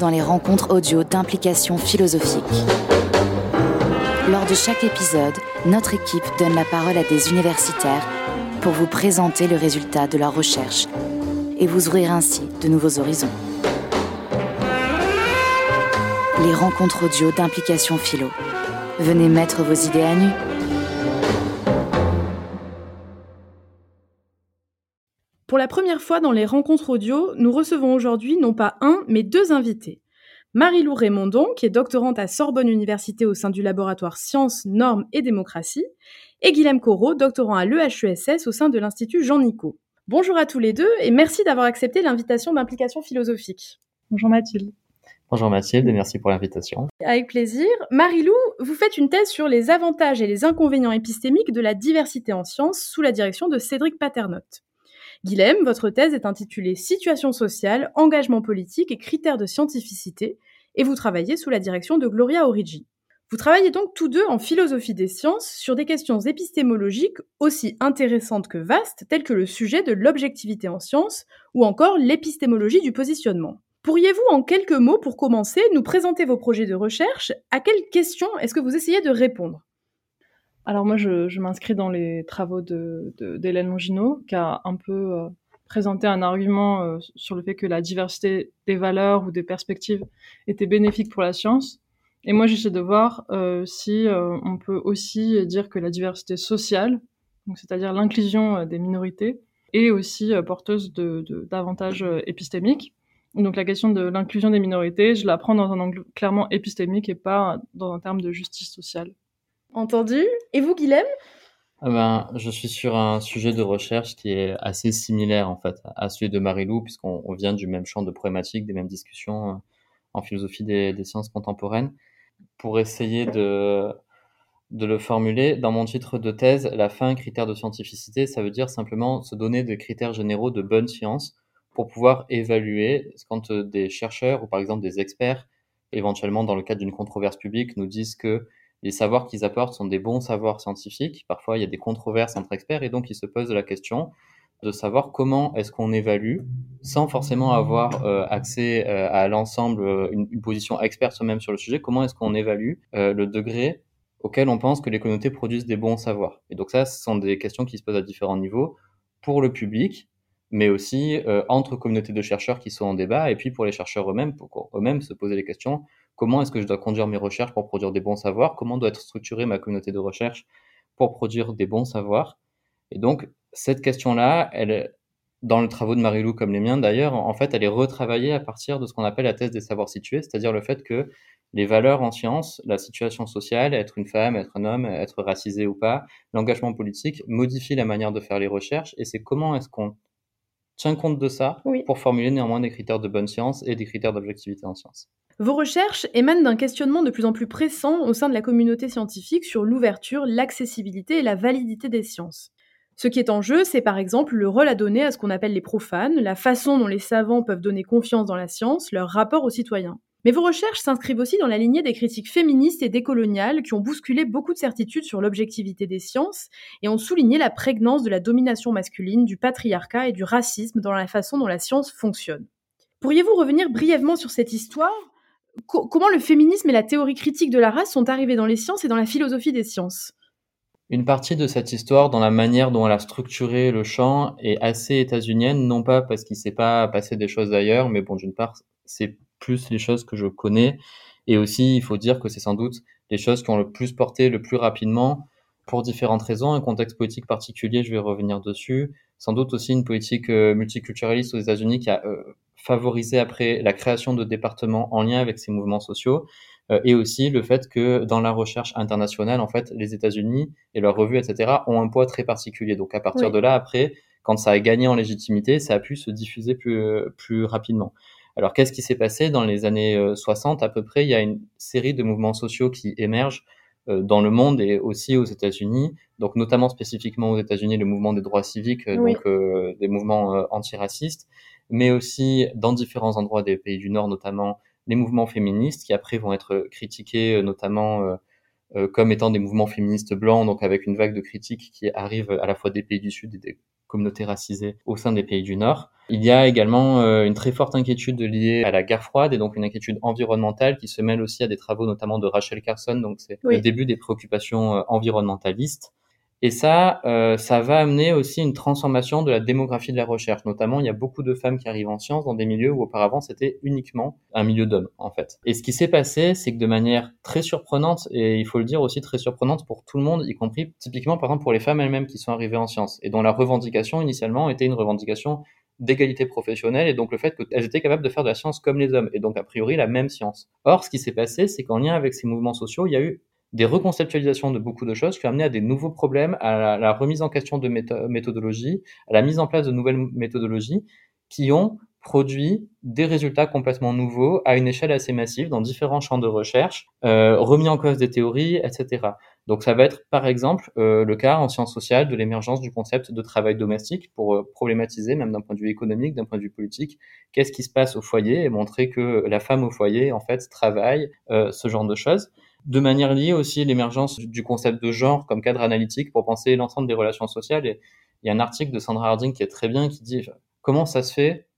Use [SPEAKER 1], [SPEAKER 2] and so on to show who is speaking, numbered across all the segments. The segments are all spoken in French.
[SPEAKER 1] dans les rencontres audio d'implication philosophique. Lors de chaque épisode, notre équipe donne la parole à des universitaires pour vous présenter le résultat de leurs recherches et vous ouvrir ainsi de nouveaux horizons. Les rencontres audio d'implication philo. Venez mettre vos idées à nu.
[SPEAKER 2] La première fois dans les rencontres audio, nous recevons aujourd'hui non pas un, mais deux invités. Marie-Lou Raymondon, qui est doctorante à Sorbonne Université au sein du laboratoire Sciences, Normes et Démocratie, et Guilhem Corot, doctorant à l'EHESS au sein de l'Institut Jean Nicot. Bonjour à tous les deux et merci d'avoir accepté l'invitation d'implication philosophique.
[SPEAKER 3] Bonjour Mathilde.
[SPEAKER 4] Bonjour Mathilde et merci pour l'invitation.
[SPEAKER 2] Avec plaisir. Marie-Lou, vous faites une thèse sur les avantages et les inconvénients épistémiques de la diversité en sciences sous la direction de Cédric Paternotte. Guilhem, votre thèse est intitulée Situation sociale, engagement politique et critères de scientificité, et vous travaillez sous la direction de Gloria Origi. Vous travaillez donc tous deux en philosophie des sciences sur des questions épistémologiques aussi intéressantes que vastes, telles que le sujet de l'objectivité en sciences ou encore l'épistémologie du positionnement. Pourriez-vous, en quelques mots, pour commencer, nous présenter vos projets de recherche? À quelles questions est-ce que vous essayez de répondre?
[SPEAKER 3] Alors moi, je, m'inscris dans les travaux d'Hélène de, Longino, qui a un peu euh, présenté un argument euh, sur le fait que la diversité des valeurs ou des perspectives était bénéfique pour la science. Et moi, j'essaie de voir euh, si on peut aussi dire que la diversité sociale, c'est-à-dire l'inclusion des minorités, est aussi porteuse d'avantages de, épistémiques. Donc la question de l'inclusion des minorités, je la prends dans un angle clairement épistémique et pas dans un terme de justice sociale.
[SPEAKER 2] Entendu. Et vous, Guilhem?
[SPEAKER 4] Ah ben, je suis sur un sujet de recherche qui est assez similaire en fait à celui de Marie-Lou, puisqu'on vient du même champ de problématiques, des mêmes discussions euh, en philosophie des, sciences contemporaines. Pour essayer de, de le formuler, dans mon titre de thèse, la fin critère de scientificité, ça veut dire simplement se donner des critères généraux de bonne science pour pouvoir évaluer quand euh, des chercheurs ou par exemple des experts, éventuellement dans le cadre d'une controverse publique, nous disent que les savoirs qu'ils apportent sont des bons savoirs scientifiques. Parfois, il y a des controverses entre experts et donc ils se posent la question de savoir comment est-ce qu'on évalue sans forcément avoir euh, accès euh, à l'ensemble, euh, une, position experte soi-même sur le sujet, comment est-ce qu'on évalue le degré auquel on pense que les communautés produisent des bons savoirs. Et donc ça, ce sont des questions qui se posent à différents niveaux pour le public, mais aussi entre communautés de chercheurs qui sont en débat, et puis pour les chercheurs eux-mêmes, pour eux-mêmes se poser les questions comment est-ce que je dois conduire mes recherches pour produire des bons savoirs, comment doit être structurée ma communauté de recherche pour produire des bons savoirs? Et donc, cette question-là, elle, dans le travaux de Marie-Lou comme les miens d'ailleurs, en fait, elle est retravaillée à partir de ce qu'on appelle la thèse des savoirs situés, c'est-à-dire le fait que les valeurs en sciences, la situation sociale, être une femme, être un homme, être racisé ou pas, l'engagement politique modifie la manière de faire les recherches et c'est comment est-ce qu'on tient compte de ça pour formuler néanmoins des critères de bonne science et des critères d'objectivité en sciences.
[SPEAKER 2] Vos recherches émanent d'un questionnement de plus en plus pressant au sein de la communauté scientifique sur l'ouverture, l'accessibilité et la validité des sciences. Ce qui est en jeu, c'est par exemple le rôle à donner à ce qu'on appelle les profanes, la façon dont les savants peuvent donner confiance dans la science, leur rapport aux citoyens. Mais vos recherches s'inscrivent aussi dans la lignée des critiques féministes et décoloniales qui ont bousculé beaucoup de certitudes sur l'objectivité des sciences et ont souligné la prégnance de la domination masculine, du patriarcat et du racisme dans la façon dont la science fonctionne. Pourriez-vous revenir brièvement sur cette histoire? Comment le féminisme et la théorie critique de la race sont arrivés dans les sciences et dans la philosophie des sciences?
[SPEAKER 4] Une partie de cette histoire, dans la manière dont elle a structuré le champ, est assez états-unienne, non pas parce qu'il s'est pas passé des choses ailleurs, mais bon, d'une part, c'est plus les choses que je connais, et aussi, il faut dire que c'est sans doute les choses qui ont le plus porté le plus rapidement, pour différentes raisons, un contexte politique particulier, je vais revenir dessus, sans doute aussi une politique euh, multiculturaliste aux États-Unis qui a euh, favoriser après la création de départements en lien avec ces mouvements sociaux euh, et aussi le fait que dans la recherche internationale, en fait, les États-Unis et leurs revues, etc., ont un poids très particulier. Donc à partir de là, après, quand ça a gagné en légitimité, ça a pu se diffuser plus, plus rapidement. Alors qu'est-ce qui s'est passé dans les années 60 euh, à peu près? Il y a une série de mouvements sociaux qui émergent dans le monde et aussi aux États-Unis, donc notamment spécifiquement aux États-Unis le mouvement des droits civiques, donc des mouvements antiracistes, mais aussi dans différents endroits des pays du Nord, notamment les mouvements féministes, qui après vont être critiqués, euh, notamment euh, euh, comme étant des mouvements féministes blancs, donc avec une vague de critiques qui arrive à la fois des pays du Sud et des communautés racisées au sein des pays du Nord. Il y a également euh, une très forte inquiétude liée à la guerre froide et donc une inquiétude environnementale qui se mêle aussi à des travaux notamment de Rachel Carson. Donc c'est le début des préoccupations euh, environnementalistes. Et ça, euh, ça va amener aussi une transformation de la démographie de la recherche. Notamment, il y a beaucoup de femmes qui arrivent en sciences dans des milieux où auparavant c'était uniquement un milieu d'hommes, en fait. Et ce qui s'est passé, c'est que de manière très surprenante, et il faut le dire aussi très surprenante pour tout le monde, y compris typiquement par exemple pour les femmes elles-mêmes qui sont arrivées en sciences, et dont la revendication initialement était une revendication d'égalité professionnelle et donc le fait qu'elles étaient capables de faire de la science comme les hommes et donc a priori la même science. Or, ce qui s'est passé, c'est qu'en lien avec ces mouvements sociaux, il y a eu des reconceptualisations de beaucoup de choses qui ont amené à des nouveaux problèmes, à la, remise en question de méthodologies, à la mise en place de nouvelles méthodologies qui ont produit des résultats complètement nouveaux à une échelle assez massive dans différents champs de recherche, euh, remis en cause des théories, etc. Donc ça va être par exemple euh, le cas en sciences sociales de l'émergence du concept de travail domestique pour euh, problématiser, même d'un point de vue économique, d'un point de vue politique, qu'est-ce qui se passe au foyer et montrer que la femme au foyer en fait travaille, ce genre de choses. De manière liée aussi l'émergence du concept de genre comme cadre analytique pour penser l'ensemble des relations sociales. Et il y a un article de Sandra Harding qui est très bien qui dit comment ça se fait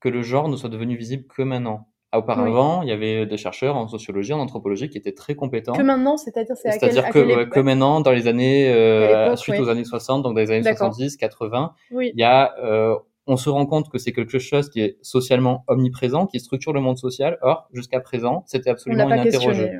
[SPEAKER 4] que le genre ne soit devenu visible que maintenant? Auparavant, il y avait des chercheurs en sociologie, en anthropologie qui étaient très compétents.
[SPEAKER 2] Que maintenant, c'est-à-dire c'est
[SPEAKER 4] C'est-à-dire que, que maintenant, dans les années euh, suite aux années 60, donc dans les années 70, 80, il y a euh, on se rend compte que c'est quelque chose qui est socialement omniprésent, qui structure le monde social. Or, jusqu'à présent, c'était absolument ininterrogé.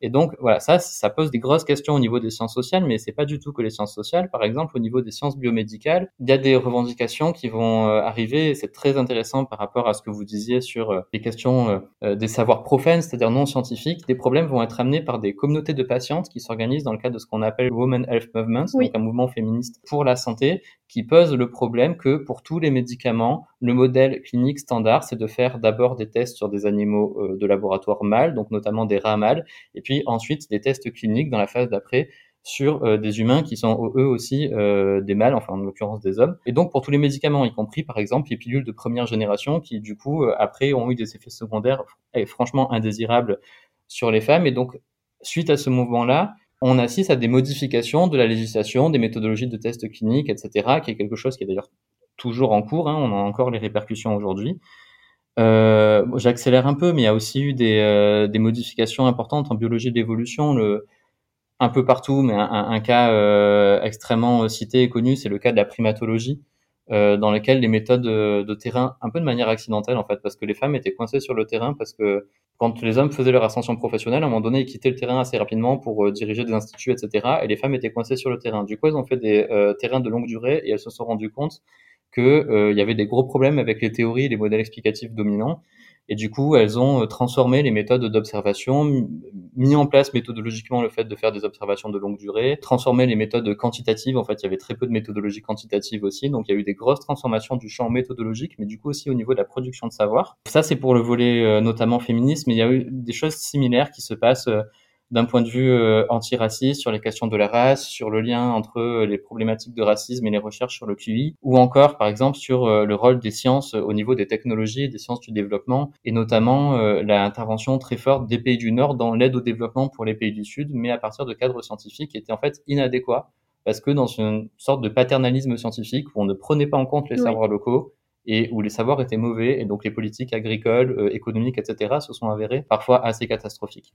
[SPEAKER 4] Et donc, voilà, ça, ça pose des grosses questions au niveau des sciences sociales, mais c'est pas du tout que les sciences sociales. Par exemple, au niveau des sciences biomédicales, il y a des revendications qui vont euh, arriver, et c'est très intéressant par rapport à ce que vous disiez sur euh, les questions euh, des savoirs profanes, c'est-à-dire non scientifiques. Des problèmes vont être amenés par des communautés de patientes qui s'organisent dans le cadre de ce qu'on appelle Women Health Movement, donc un mouvement féministe pour la santé, qui pose le problème que pour tous les médicaments, le modèle clinique standard, c'est de faire d'abord des tests sur des animaux euh, de laboratoire mâles, donc notamment des rats mâles, et puis ensuite des tests cliniques dans la phase d'après sur euh, des humains qui sont eux aussi euh, des mâles, enfin en l'occurrence des hommes. Et donc pour tous les médicaments, y compris par exemple les pilules de première génération qui du coup après ont eu des effets secondaires franchement indésirables sur les femmes. Et donc suite à ce mouvement-là, on assiste à des modifications de la législation, des méthodologies de tests cliniques, etc., qui est quelque chose qui est d'ailleurs toujours en cours, hein, on a encore les répercussions aujourd'hui. Euh, J'accélère un peu, mais il y a aussi eu des, euh, modifications importantes en biologie d'évolution, un peu partout, mais un, cas euh, extrêmement cité et connu, c'est le cas de la primatologie, dans lequel les méthodes de, terrain, un peu de manière accidentelle en fait, parce que les femmes étaient coincées sur le terrain, parce que quand les hommes faisaient leur ascension professionnelle, à un moment donné, ils quittaient le terrain assez rapidement pour diriger des instituts, etc. Et les femmes étaient coincées sur le terrain. Du coup, elles ont fait des terrains de longue durée et elles se sont rendues compte qu'il y avait des gros problèmes avec les théories et les modèles explicatifs dominants et du coup, elles ont euh, transformé les méthodes d'observation, mis en place méthodologiquement le fait de faire des observations de longue durée, transformé les méthodes quantitatives. En fait, il y avait très peu de méthodologie quantitative aussi. Donc, il y a eu des grosses transformations du champ méthodologique, mais du coup aussi au niveau de la production de savoir. Ça, c'est pour le volet euh, notamment féministe, mais il y a eu des choses similaires qui se passent euh, d'un point de vue euh, antiraciste sur les questions de la race, sur le lien entre euh, les problématiques de racisme et les recherches sur le QI, ou encore par exemple sur euh, le rôle des sciences au niveau des technologies et des sciences du développement, et notamment l'intervention très forte des pays du Nord dans l'aide au développement pour les pays du Sud, mais à partir de cadres scientifiques qui étaient en fait inadéquats, parce que dans une sorte de paternalisme scientifique où on ne prenait pas en compte les savoirs locaux, et où les savoirs étaient mauvais, et donc les politiques agricoles, économiques, etc., se sont avérées parfois assez catastrophiques.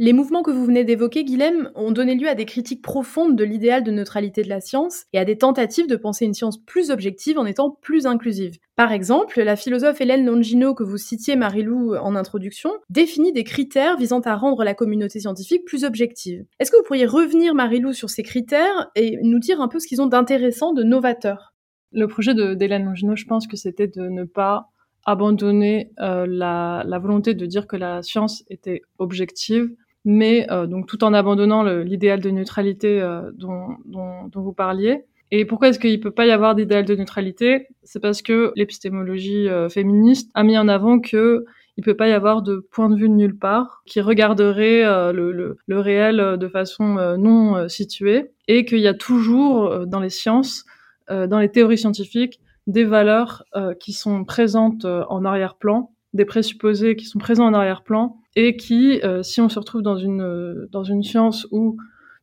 [SPEAKER 2] Les mouvements que vous venez d'évoquer, Guilhem, ont donné lieu à des critiques profondes de l'idéal de neutralité de la science et à des tentatives de penser une science plus objective en étant plus inclusive. Par exemple, la philosophe Hélène Longino, que vous citiez Marie-Lou en introduction, définit des critères visant à rendre la communauté scientifique plus objective. Est-ce que vous pourriez revenir, Marie-Lou, sur ces critères et nous dire un peu ce qu'ils ont d'intéressant, de novateur?
[SPEAKER 3] Le projet d'Hélène Longino, je pense que c'était de ne pas abandonner euh, la, la volonté de dire que la science était objective mais euh, donc tout en abandonnant l'idéal de neutralité euh, dont, dont, dont, vous parliez. Et pourquoi est-ce qu'il ne peut pas y avoir d'idéal de neutralité? C'est parce que l'épistémologie euh, féministe a mis en avant que il peut pas y avoir de point de vue de nulle part qui regarderait le, le, le, réel de façon non située et qu'il y a toujours dans les sciences, dans les théories scientifiques, des valeurs qui sont présentes en arrière-plan, des présupposés qui sont présents en arrière-plan et qui, euh, si on se retrouve dans une, euh, dans une science où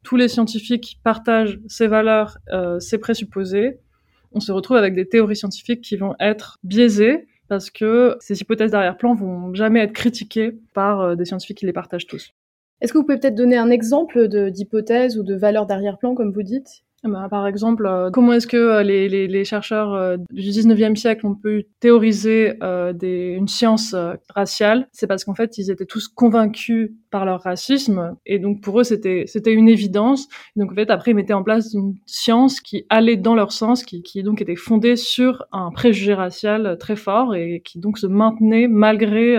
[SPEAKER 3] tous les scientifiques partagent ces valeurs, euh, ces présupposés, on se retrouve avec des théories scientifiques qui vont être biaisées parce que ces hypothèses d'arrière-plan vont jamais être critiquées par des scientifiques qui les partagent tous.
[SPEAKER 2] Est-ce que vous pouvez peut-être donner un exemple d'hypothèse ou de valeur d'arrière-plan, comme vous dites?
[SPEAKER 3] Bah, par exemple, euh, comment est-ce que euh, les, chercheurs euh, du 19e siècle ont pu théoriser une science raciale? C'est parce qu'en fait, ils étaient tous convaincus par leur racisme, et donc pour eux, c'était c'était une évidence. donc en fait, après, ils mettaient en place une science qui allait dans leur sens, qui, qui donc était fondée sur un préjugé racial très fort et qui donc se maintenait malgré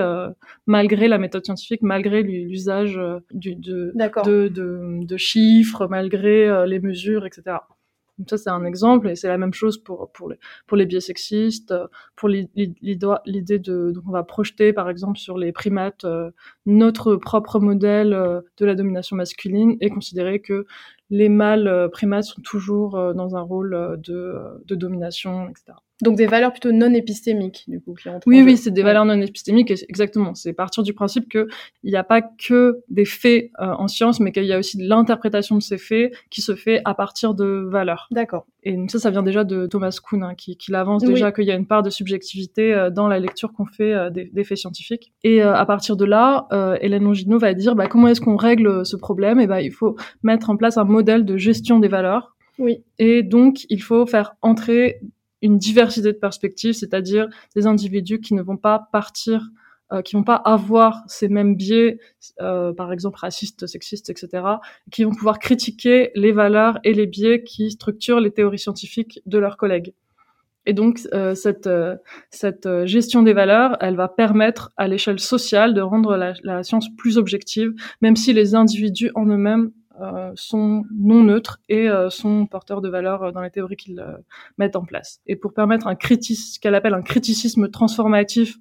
[SPEAKER 3] malgré la méthode scientifique, malgré l'usage de, de, de, de, chiffres, malgré les mesures, etc. Donc ça, c'est un exemple, et c'est la même chose pour, pour, les, pour les biais sexistes, pour l'idée de... Donc on va projeter, par exemple, sur les primates, euh, notre propre modèle euh, de la domination masculine et considérer que les mâles euh, primates sont toujours dans un rôle de, de domination, etc.
[SPEAKER 2] Donc des valeurs plutôt non épistémiques, du coup. Qui
[SPEAKER 3] oui, oui, c'est des valeurs non épistémiques, exactement. C'est partir du principe qu'il n'y a pas que des faits euh, en science, mais qu'il y a aussi de l'interprétation de ces faits qui se fait à partir de valeurs.
[SPEAKER 2] D'accord.
[SPEAKER 3] Et ça, ça vient déjà de Thomas Kuhn, hein, qui, qui l'avance déjà qu'il y a une part de subjectivité euh, dans la lecture qu'on fait euh, des, des, faits scientifiques. Et à partir de là, Hélène Longino va dire bah, comment est-ce qu'on règle ce problème? Et eh ben, il faut mettre en place un modèle de gestion des valeurs.
[SPEAKER 2] Oui.
[SPEAKER 3] Et donc, il faut faire entrer une diversité de perspectives, c'est-à-dire des individus qui ne vont pas partir, euh, qui vont pas avoir ces mêmes biais, euh, par exemple racistes, sexistes, etc., qui vont pouvoir critiquer les valeurs et les biais qui structurent les théories scientifiques de leurs collègues. Et donc euh, cette, euh, cette gestion des valeurs, elle va permettre à l'échelle sociale de rendre la, science plus objective, même si les individus en eux-mêmes euh, sont non neutres et euh, sont porteurs de valeurs euh, dans les théories qu'ils mettent en place. Et pour permettre un ce qu'elle appelle un criticisme transformatif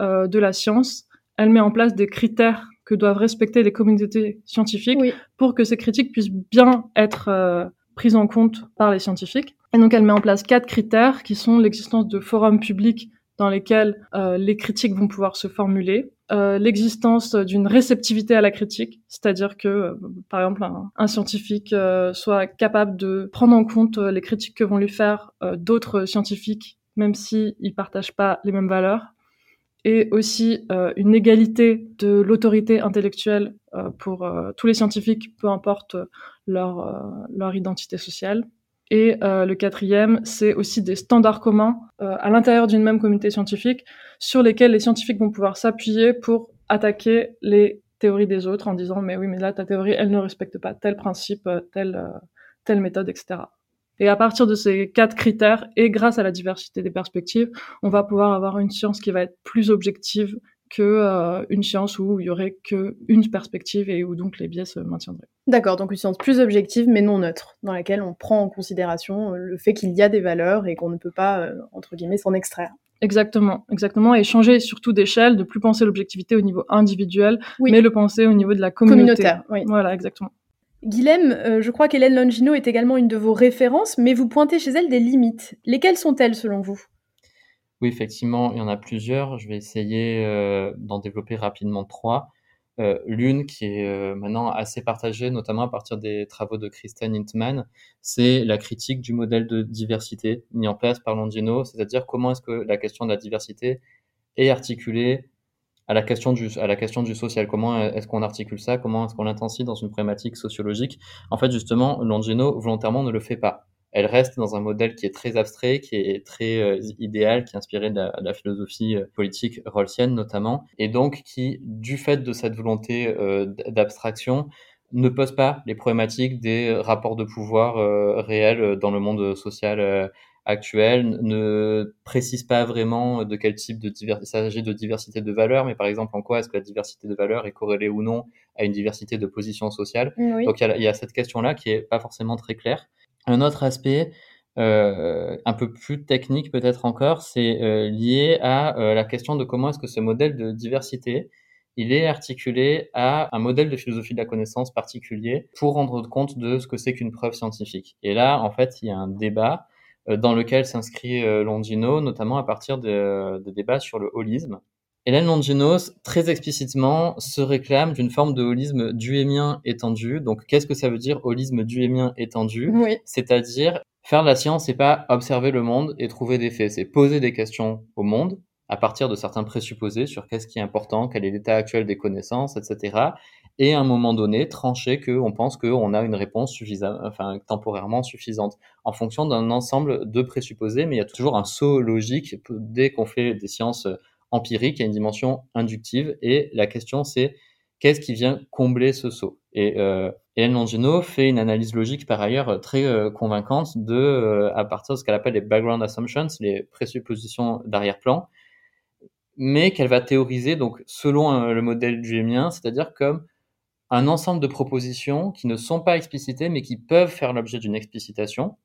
[SPEAKER 3] de la science, elle met en place des critères que doivent respecter les communautés scientifiques pour que ces critiques puissent bien être prises en compte par les scientifiques. Et donc elle met en place quatre critères qui sont l'existence de forums publics dans lesquels les critiques vont pouvoir se formuler, euh, l'existence d'une réceptivité à la critique, c'est-à-dire que, euh, par exemple, un, scientifique euh, soit capable de prendre en compte les critiques que vont lui faire d'autres scientifiques, même s'ils ne partagent pas les mêmes valeurs, et aussi une égalité de l'autorité intellectuelle pour tous les scientifiques, peu importe leur identité sociale. Et le quatrième, c'est aussi des standards communs à l'intérieur d'une même communauté scientifique sur lesquels les scientifiques vont pouvoir s'appuyer pour attaquer les théories des autres en disant mais oui mais là ta théorie elle ne respecte pas tel principe, euh, telle, euh, telle méthode, etc. Et à partir de ces quatre critères et grâce à la diversité des perspectives, on va pouvoir avoir une science qui va être plus objective que euh, une science où il y aurait qu'une perspective et où donc les biais se maintiendraient.
[SPEAKER 2] D'accord, donc une science plus objective mais non neutre, dans laquelle on prend en considération le fait qu'il y a des valeurs et qu'on ne peut pas, entre guillemets, s'en extraire.
[SPEAKER 3] Exactement, exactement, et changer surtout d'échelle, de plus penser l'objectivité au niveau individuel, mais le penser au niveau de la communauté.
[SPEAKER 2] Communautaire, oui.
[SPEAKER 3] Voilà, exactement.
[SPEAKER 2] Guilhem, euh, je crois qu'Hélène Longino est également une de vos références, mais vous pointez chez elle des limites. Lesquelles sont-elles selon vous?
[SPEAKER 4] Oui, effectivement, il y en a plusieurs. Je vais essayer euh, d'en développer rapidement trois. Euh, l'une qui est euh, maintenant assez partagée, notamment à partir des travaux de Kristen Hintman, c'est la critique du modèle de diversité mis en place par Longino, c'est-à-dire comment est-ce que la question de la diversité est articulée à la question du, à la question du social. Comment est-ce qu'on articule ça? Comment est-ce qu'on l'intensifie dans une problématique sociologique? En fait, justement, Longino volontairement ne le fait pas. Elle reste dans un modèle qui est très abstrait, qui est très euh, idéal, qui est inspiré de la, philosophie euh, politique rawlsienne notamment, et donc qui, du fait de cette volonté euh, d'abstraction, ne pose pas les problématiques des rapports de pouvoir réels dans le monde social actuelle ne précise pas vraiment de quel type de diversité, il s'agit de diversité de valeurs, mais par exemple en quoi est-ce que la diversité de valeurs est corrélée ou non à une diversité de positions sociales. Donc il y, a, cette question-là qui est pas forcément très claire. Un autre aspect euh, un peu plus technique peut-être encore, c'est euh, lié à euh, la question de comment est-ce que ce modèle de diversité il est articulé à un modèle de philosophie de la connaissance particulier pour rendre compte de ce que c'est qu'une preuve scientifique. Et là, en fait, il y a un débat dans lequel s'inscrit Longino, notamment à partir de, débats sur le holisme. Hélène Longino, très explicitement, se réclame d'une forme de holisme duhémien étendu. Donc, qu'est-ce que ça veut dire, holisme duhémien étendu? C'est-à-dire, faire de la science, c'est pas observer le monde et trouver des faits, c'est poser des questions au monde à partir de certains présupposés sur qu'est-ce qui est important, quel est l'état actuel des connaissances, etc et à un moment donné trancher qu'on pense qu'on a une réponse suffisante, enfin temporairement suffisante, en fonction d'un ensemble de présupposés, mais il y a toujours un saut logique dès qu'on fait des sciences empiriques, il y a une dimension inductive, et la question c'est qu'est-ce qui vient combler ce saut? Et euh, Hélène Longino fait une analyse logique par ailleurs très euh, convaincante de, euh, à partir de ce qu'elle appelle les background assumptions, les présuppositions d'arrière-plan, mais qu'elle va théoriser donc selon euh, le modèle du Gémien, c'est-à-dire comme un ensemble de propositions qui ne sont pas explicitées, mais qui peuvent faire l'objet d'une explicitation.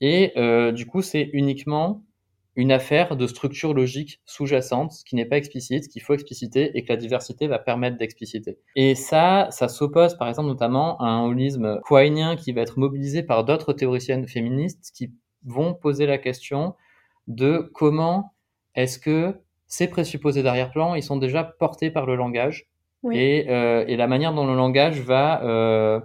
[SPEAKER 4] Et euh, du coup, c'est uniquement une affaire de structure logique sous-jacente, qui n'est pas explicite, qu'il faut expliciter et que la diversité va permettre d'expliciter. Et ça, ça s'oppose par exemple notamment à un holisme quainien qui va être mobilisé par d'autres théoriciennes féministes qui vont poser la question de comment est-ce que ces présupposés d'arrière-plan, ils sont déjà portés par le langage et, euh, et, la manière dont le langage va euh,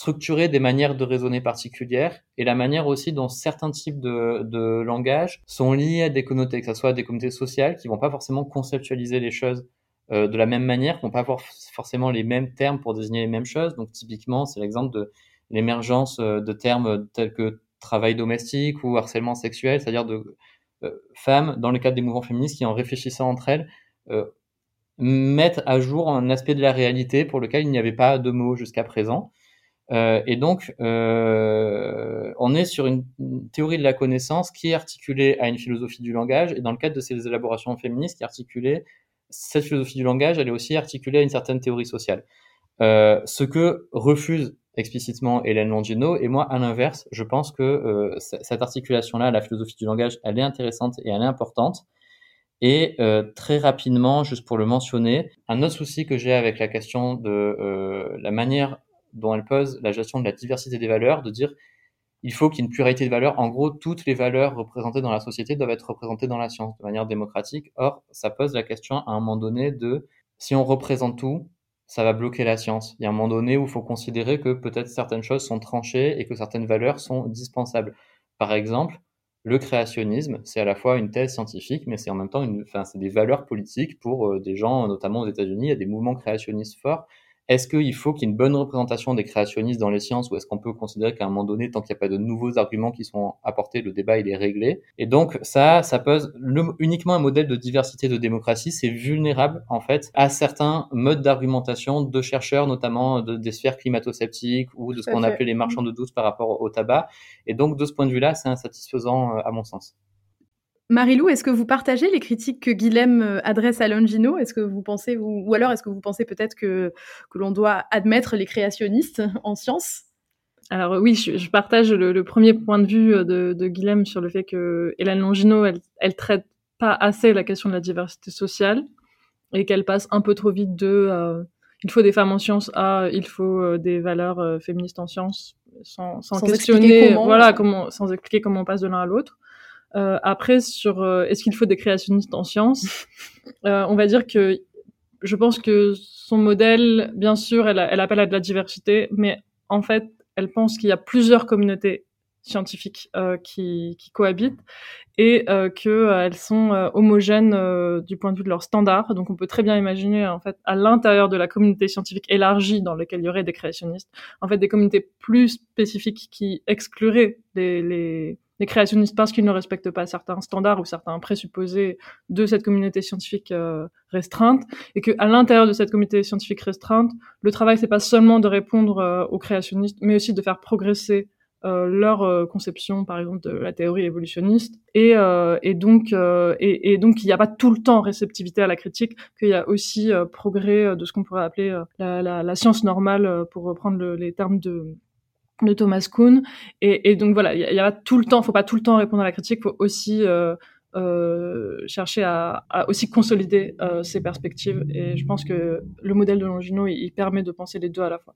[SPEAKER 4] structurer des manières de raisonner particulières et la manière aussi dont certains types de, de langage sont liés à des communautés, que ce soit des communautés sociales qui vont pas forcément conceptualiser les choses euh, de la même manière, qui vont pas avoir forcément les mêmes termes pour désigner les mêmes choses. Donc typiquement, c'est l'exemple de l'émergence euh, de termes tels que travail domestique ou harcèlement sexuel, c'est-à-dire de euh, femmes dans le cadre des mouvements féministes qui en réfléchissant entre elles euh, mettre à jour un aspect de la réalité pour lequel il n'y avait pas de mots jusqu'à présent. Euh, et donc, euh, on est sur une, théorie de la connaissance qui est articulée à une philosophie du langage, et dans le cadre de ces élaborations féministes, qui est articulée, cette philosophie du langage, elle est aussi articulée à une certaine théorie sociale. Euh, ce que refuse explicitement Hélène Longino, et moi, à l'inverse, je pense que cette articulation-là, la philosophie du langage, elle est intéressante et elle est importante, et très rapidement, juste pour le mentionner, un autre souci que j'ai avec la question de la manière dont elle pose la gestion de la diversité des valeurs, de dire il faut qu'il y ait une pluralité de valeurs. En gros, toutes les valeurs représentées dans la société doivent être représentées dans la science de manière démocratique. Or, ça pose la question à un moment donné de si on représente tout, ça va bloquer la science. Il y a un moment donné où il faut considérer que peut-être certaines choses sont tranchées et que certaines valeurs sont dispensables. Par exemple, le créationnisme, c'est à la fois une thèse scientifique, mais c'est en même temps une, enfin, c'est des valeurs politiques pour euh, des gens, notamment aux États-Unis. Il y a des mouvements créationnistes forts est-ce qu'il faut qu'il y ait une bonne représentation des créationnistes dans les sciences ou est-ce qu'on peut considérer qu'à un moment donné, tant qu'il n'y a pas de nouveaux arguments qui sont apportés, le débat il est réglé? Et donc ça, ça pose uniquement un modèle de diversité de démocratie, c'est vulnérable en fait à certains modes d'argumentation de chercheurs, notamment de, des sphères climato-sceptiques ou de ce qu'on appelait les marchands de doute par rapport au tabac. Et donc de ce point de vue-là, c'est insatisfaisant euh, à mon sens.
[SPEAKER 2] Marilou, est-ce que vous partagez les critiques que Guilhem euh, adresse à Longino? Est-ce que vous pensez, ou alors est-ce que vous pensez peut-être que, que l'on doit admettre les créationnistes en sciences
[SPEAKER 3] alors oui, je, partage le, premier point de vue euh, de, de Guilhem sur le fait que Hélène Longino, elle, elle traite pas assez la question de la diversité sociale et qu'elle passe un peu trop vite de euh, il faut des femmes en sciences à il faut des valeurs féministes en sciences sans, sans, questionner voilà comment sans expliquer comment on passe de l'un à l'autre. Euh, après, sur euh, est-ce qu'il faut des créationnistes en sciences, euh, on va dire que je pense que son modèle, bien sûr, elle, elle, appelle à de la diversité, mais en fait, elle pense qu'il y a plusieurs communautés scientifiques qui, qui, cohabitent et qu'elles sont homogènes du point de vue de leurs standards. Donc on peut très bien imaginer en fait à l'intérieur de la communauté scientifique élargie dans laquelle il y aurait des créationnistes, en fait des communautés plus spécifiques qui excluraient les, les les créationnistes parce qu'ils ne respectent pas certains standards ou certains présupposés de cette communauté scientifique euh, restreinte et que à l'intérieur de cette communauté scientifique restreinte, le travail c'est pas seulement de répondre euh, aux créationnistes, mais aussi de faire progresser euh, leur conception, par exemple, de la théorie évolutionniste, et, et donc et, et, donc il n'y a pas tout le temps réceptivité à la critique, qu'il y a aussi progrès de ce qu'on pourrait appeler la, la, la, science normale, pour reprendre le, les termes de de Thomas Kuhn. Et, et donc voilà, il y, a tout le temps, faut pas tout le temps répondre à la critique, faut aussi euh, euh, chercher à, à, aussi consolider euh, ses perspectives. Et je pense que le modèle de Longino, il, il, permet de penser les deux à la fois.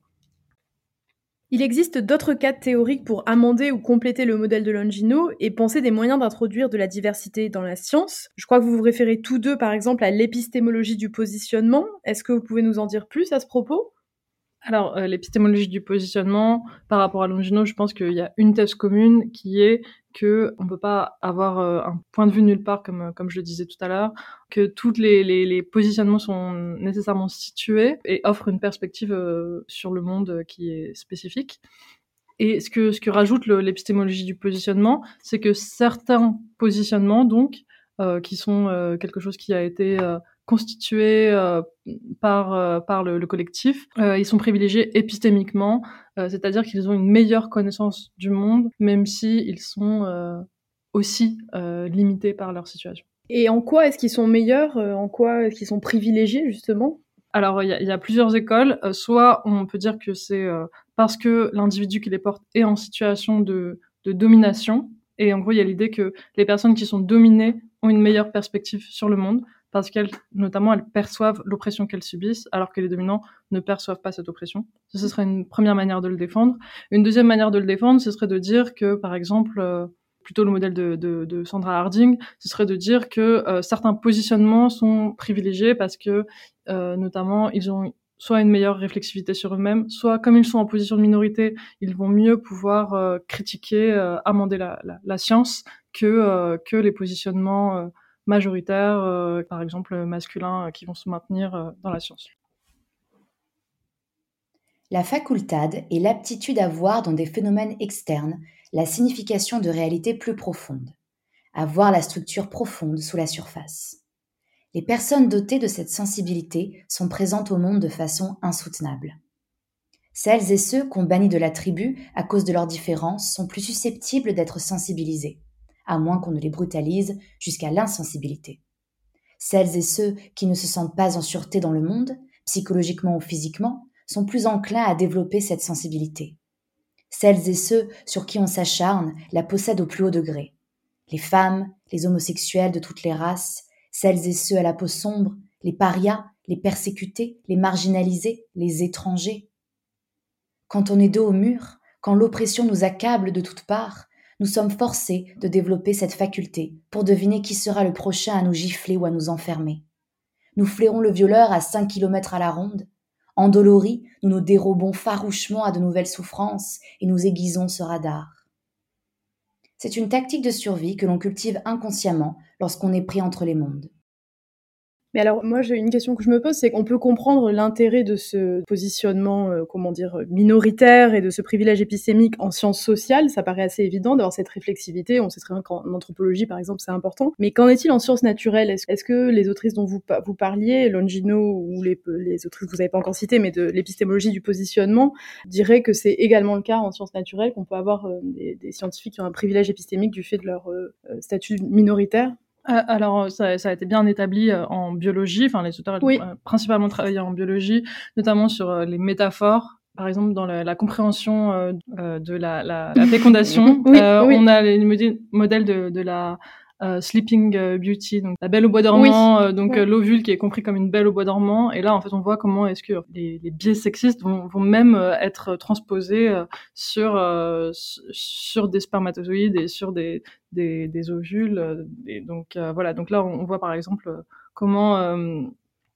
[SPEAKER 2] Il existe d'autres cas théoriques pour amender ou compléter le modèle de Longino et penser des moyens d'introduire de la diversité dans la science. Je crois que vous vous référez tous deux, par exemple, à l'épistémologie du positionnement. Est-ce que vous pouvez nous en dire plus à ce propos?
[SPEAKER 3] Alors, euh, l'épistémologie du positionnement, par rapport à Longino, je pense qu'il y a une thèse commune qui est que on peut pas avoir euh, un point de vue nulle part, comme, comme je le disais tout à l'heure, que tous les, les, positionnements sont nécessairement situés et offrent une perspective euh, sur le monde qui est spécifique. Et ce que, ce que rajoute l'épistémologie du positionnement, c'est que certains positionnements, donc, qui sont quelque chose qui a été constitués euh, par euh, par le, le collectif. Euh, ils sont privilégiés épistémiquement, c'est-à-dire qu'ils ont une meilleure connaissance du monde, même si ils sont aussi limités par leur situation.
[SPEAKER 2] Et en quoi est-ce qu'ils sont meilleurs En quoi est-ce qu'ils sont privilégiés justement?
[SPEAKER 3] Alors, il y, y, a plusieurs écoles. soit on peut dire que c'est parce que l'individu qui les porte est en situation de, de domination. Et en gros, il y a l'idée que les personnes qui sont dominées ont une meilleure perspective sur le monde parce qu'elles, notamment, elles perçoivent l'oppression qu'elles subissent, alors que les dominants ne perçoivent pas cette oppression. ce serait une première manière de le défendre. Une deuxième manière de le défendre, ce serait de dire que, par exemple, euh, plutôt le modèle de, Sandra Harding, ce serait de dire que euh, certains positionnements sont privilégiés parce que, euh, notamment, ils ont soit une meilleure réflexivité sur eux-mêmes, soit comme ils sont en position de minorité, ils vont mieux pouvoir critiquer, amender la, science que que les positionnements majoritaires, euh, par exemple masculins, euh, qui vont se maintenir euh, dans la science.
[SPEAKER 1] La facultade est l'aptitude à voir dans des phénomènes externes la signification de réalités plus profondes, à voir la structure profonde sous la surface. Les personnes dotées de cette sensibilité sont présentes au monde de façon insoutenable. Celles et ceux qu'on bannit de la tribu à cause de leurs différences sont plus susceptibles d'être sensibilisés à moins qu'on ne les brutalise jusqu'à l'insensibilité. Celles et ceux qui ne se sentent pas en sûreté dans le monde, psychologiquement ou physiquement, sont plus enclins à développer cette sensibilité. Celles et ceux sur qui on s'acharne la possèdent au plus haut degré. Les femmes, les homosexuels de toutes les races, celles et ceux à la peau sombre, les parias, les persécutés, les marginalisés, les étrangers. Quand on est dos au mur, quand l'oppression nous accable de toutes parts, nous sommes forcés de développer cette faculté pour deviner qui sera le prochain à nous gifler ou à nous enfermer. Nous flairons le violeur à cinq kilomètres à la ronde. Endoloris, nous nous dérobons farouchement à de nouvelles souffrances et nous aiguisons ce radar. C'est une tactique de survie que l'on cultive inconsciemment lorsqu'on est pris entre les mondes.
[SPEAKER 2] Mais alors, moi, j'ai une question que je me pose, c'est qu'on peut comprendre l'intérêt de ce positionnement, euh, comment dire, minoritaire et de ce privilège épistémique en sciences sociales. Ça paraît assez évident d'avoir cette réflexivité. On sait très bien qu'en anthropologie, par exemple, c'est important. Mais qu'en est-il en sciences naturelles? Est-ce que les autrices dont vous, vous parliez, Longino ou les, les autrices que vous n'avez pas encore citées, mais de l'épistémologie du positionnement, diraient que c'est également le cas en sciences naturelles, qu'on peut avoir euh, des, scientifiques qui ont un privilège épistémique du fait de leur euh, statut minoritaire?
[SPEAKER 3] Euh, alors, ça, ça, a été bien établi euh, en biologie. Enfin, les auteurs ont principalement travaillé en biologie, notamment sur euh, les métaphores. Par exemple, dans la, la compréhension de la, la, la fécondation, oui, on a les modèles de, de la euh, Sleeping euh, Beauty, donc la belle au bois dormant, euh, donc l'ovule qui est compris comme une belle au bois dormant. Et là, en fait, on voit comment est-ce que les, les, biais sexistes vont, vont même être transposés sur sur des spermatozoïdes et sur des des, des ovules. Et donc voilà. Donc là, on, voit par exemple comment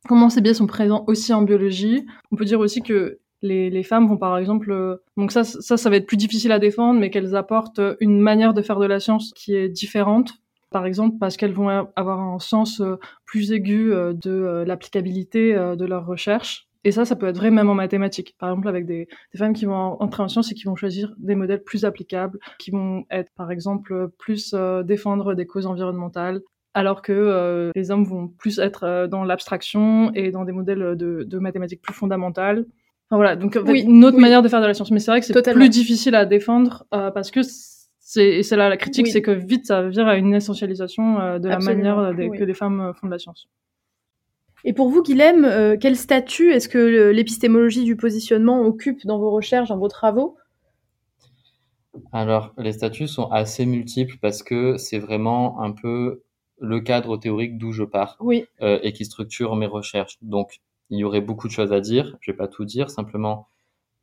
[SPEAKER 3] comment ces biais sont présents aussi en biologie. On peut dire aussi que Les, les femmes vont par exemple, donc ça, ça, ça va être plus difficile à défendre, mais qu'elles apportent une manière de faire de la science qui est différente par exemple parce qu'elles vont avoir un sens plus aigu de l'applicabilité de leur recherche. Et ça, ça peut être vrai même en mathématiques. Par exemple, avec des, des, femmes qui vont entrer en sciences et qui vont choisir des modèles plus applicables, qui vont être, par exemple, plus défendre des causes environnementales, alors que euh, les hommes vont plus être euh, dans l'abstraction et dans des modèles de, de mathématiques plus fondamentales. Enfin, voilà, donc oui, une autre manière de faire de la science. Mais c'est vrai que c'est plus difficile à défendre euh, parce que c'est c'est là la critique, c'est que vite ça vire à une essentialisation de la manière que les femmes font de la science.
[SPEAKER 2] Et pour vous, Guilhem, quel statut est-ce que l'épistémologie du positionnement occupe dans vos recherches, dans vos travaux?
[SPEAKER 4] Alors, les statuts sont assez multiples parce que c'est vraiment un peu le cadre théorique d'où je pars
[SPEAKER 2] oui.
[SPEAKER 4] euh, et qui structure mes recherches. Donc, il y aurait beaucoup de choses à dire. Je vais pas tout dire, simplement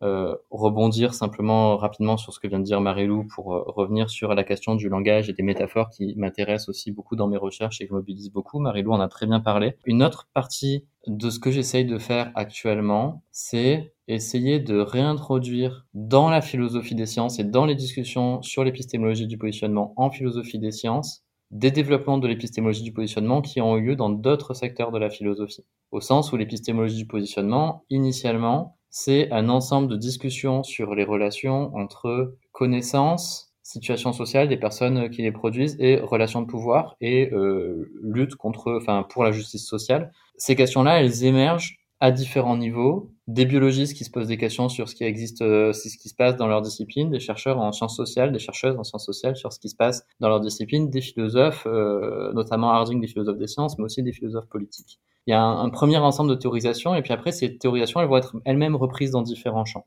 [SPEAKER 4] euh, rebondir simplement rapidement sur ce que vient de dire Marilou pour euh, revenir sur la question du langage et des métaphores qui m'intéressent aussi beaucoup dans mes recherches et que mobilisent beaucoup. Marilou en a très bien parlé. Une autre partie de ce que j'essaye de faire actuellement, c'est essayer de réintroduire dans la philosophie des sciences et dans les discussions sur l'épistémologie du positionnement en philosophie des sciences des développements de l'épistémologie du positionnement qui ont eu lieu dans d'autres secteurs de la philosophie. Au sens où l'épistémologie du positionnement, initialement, c'est un ensemble de discussions sur les relations entre connaissances, situation sociale des personnes qui les produisent et relations de pouvoir et euh, lutte contre, enfin, pour la justice sociale. Ces questions-là, elles émergent à différents niveaux, des biologistes qui se posent des questions sur ce qui existe, euh, ce qui se passe dans leur discipline, des chercheurs en sciences sociales, des chercheuses en sciences sociales sur ce qui se passe dans leur discipline, des philosophes, euh, notamment Harding, des philosophes des sciences, mais aussi des philosophes politiques. Il y a un, premier ensemble de théorisations, et puis après, ces théorisations, elles vont être elles-mêmes reprises dans différents champs.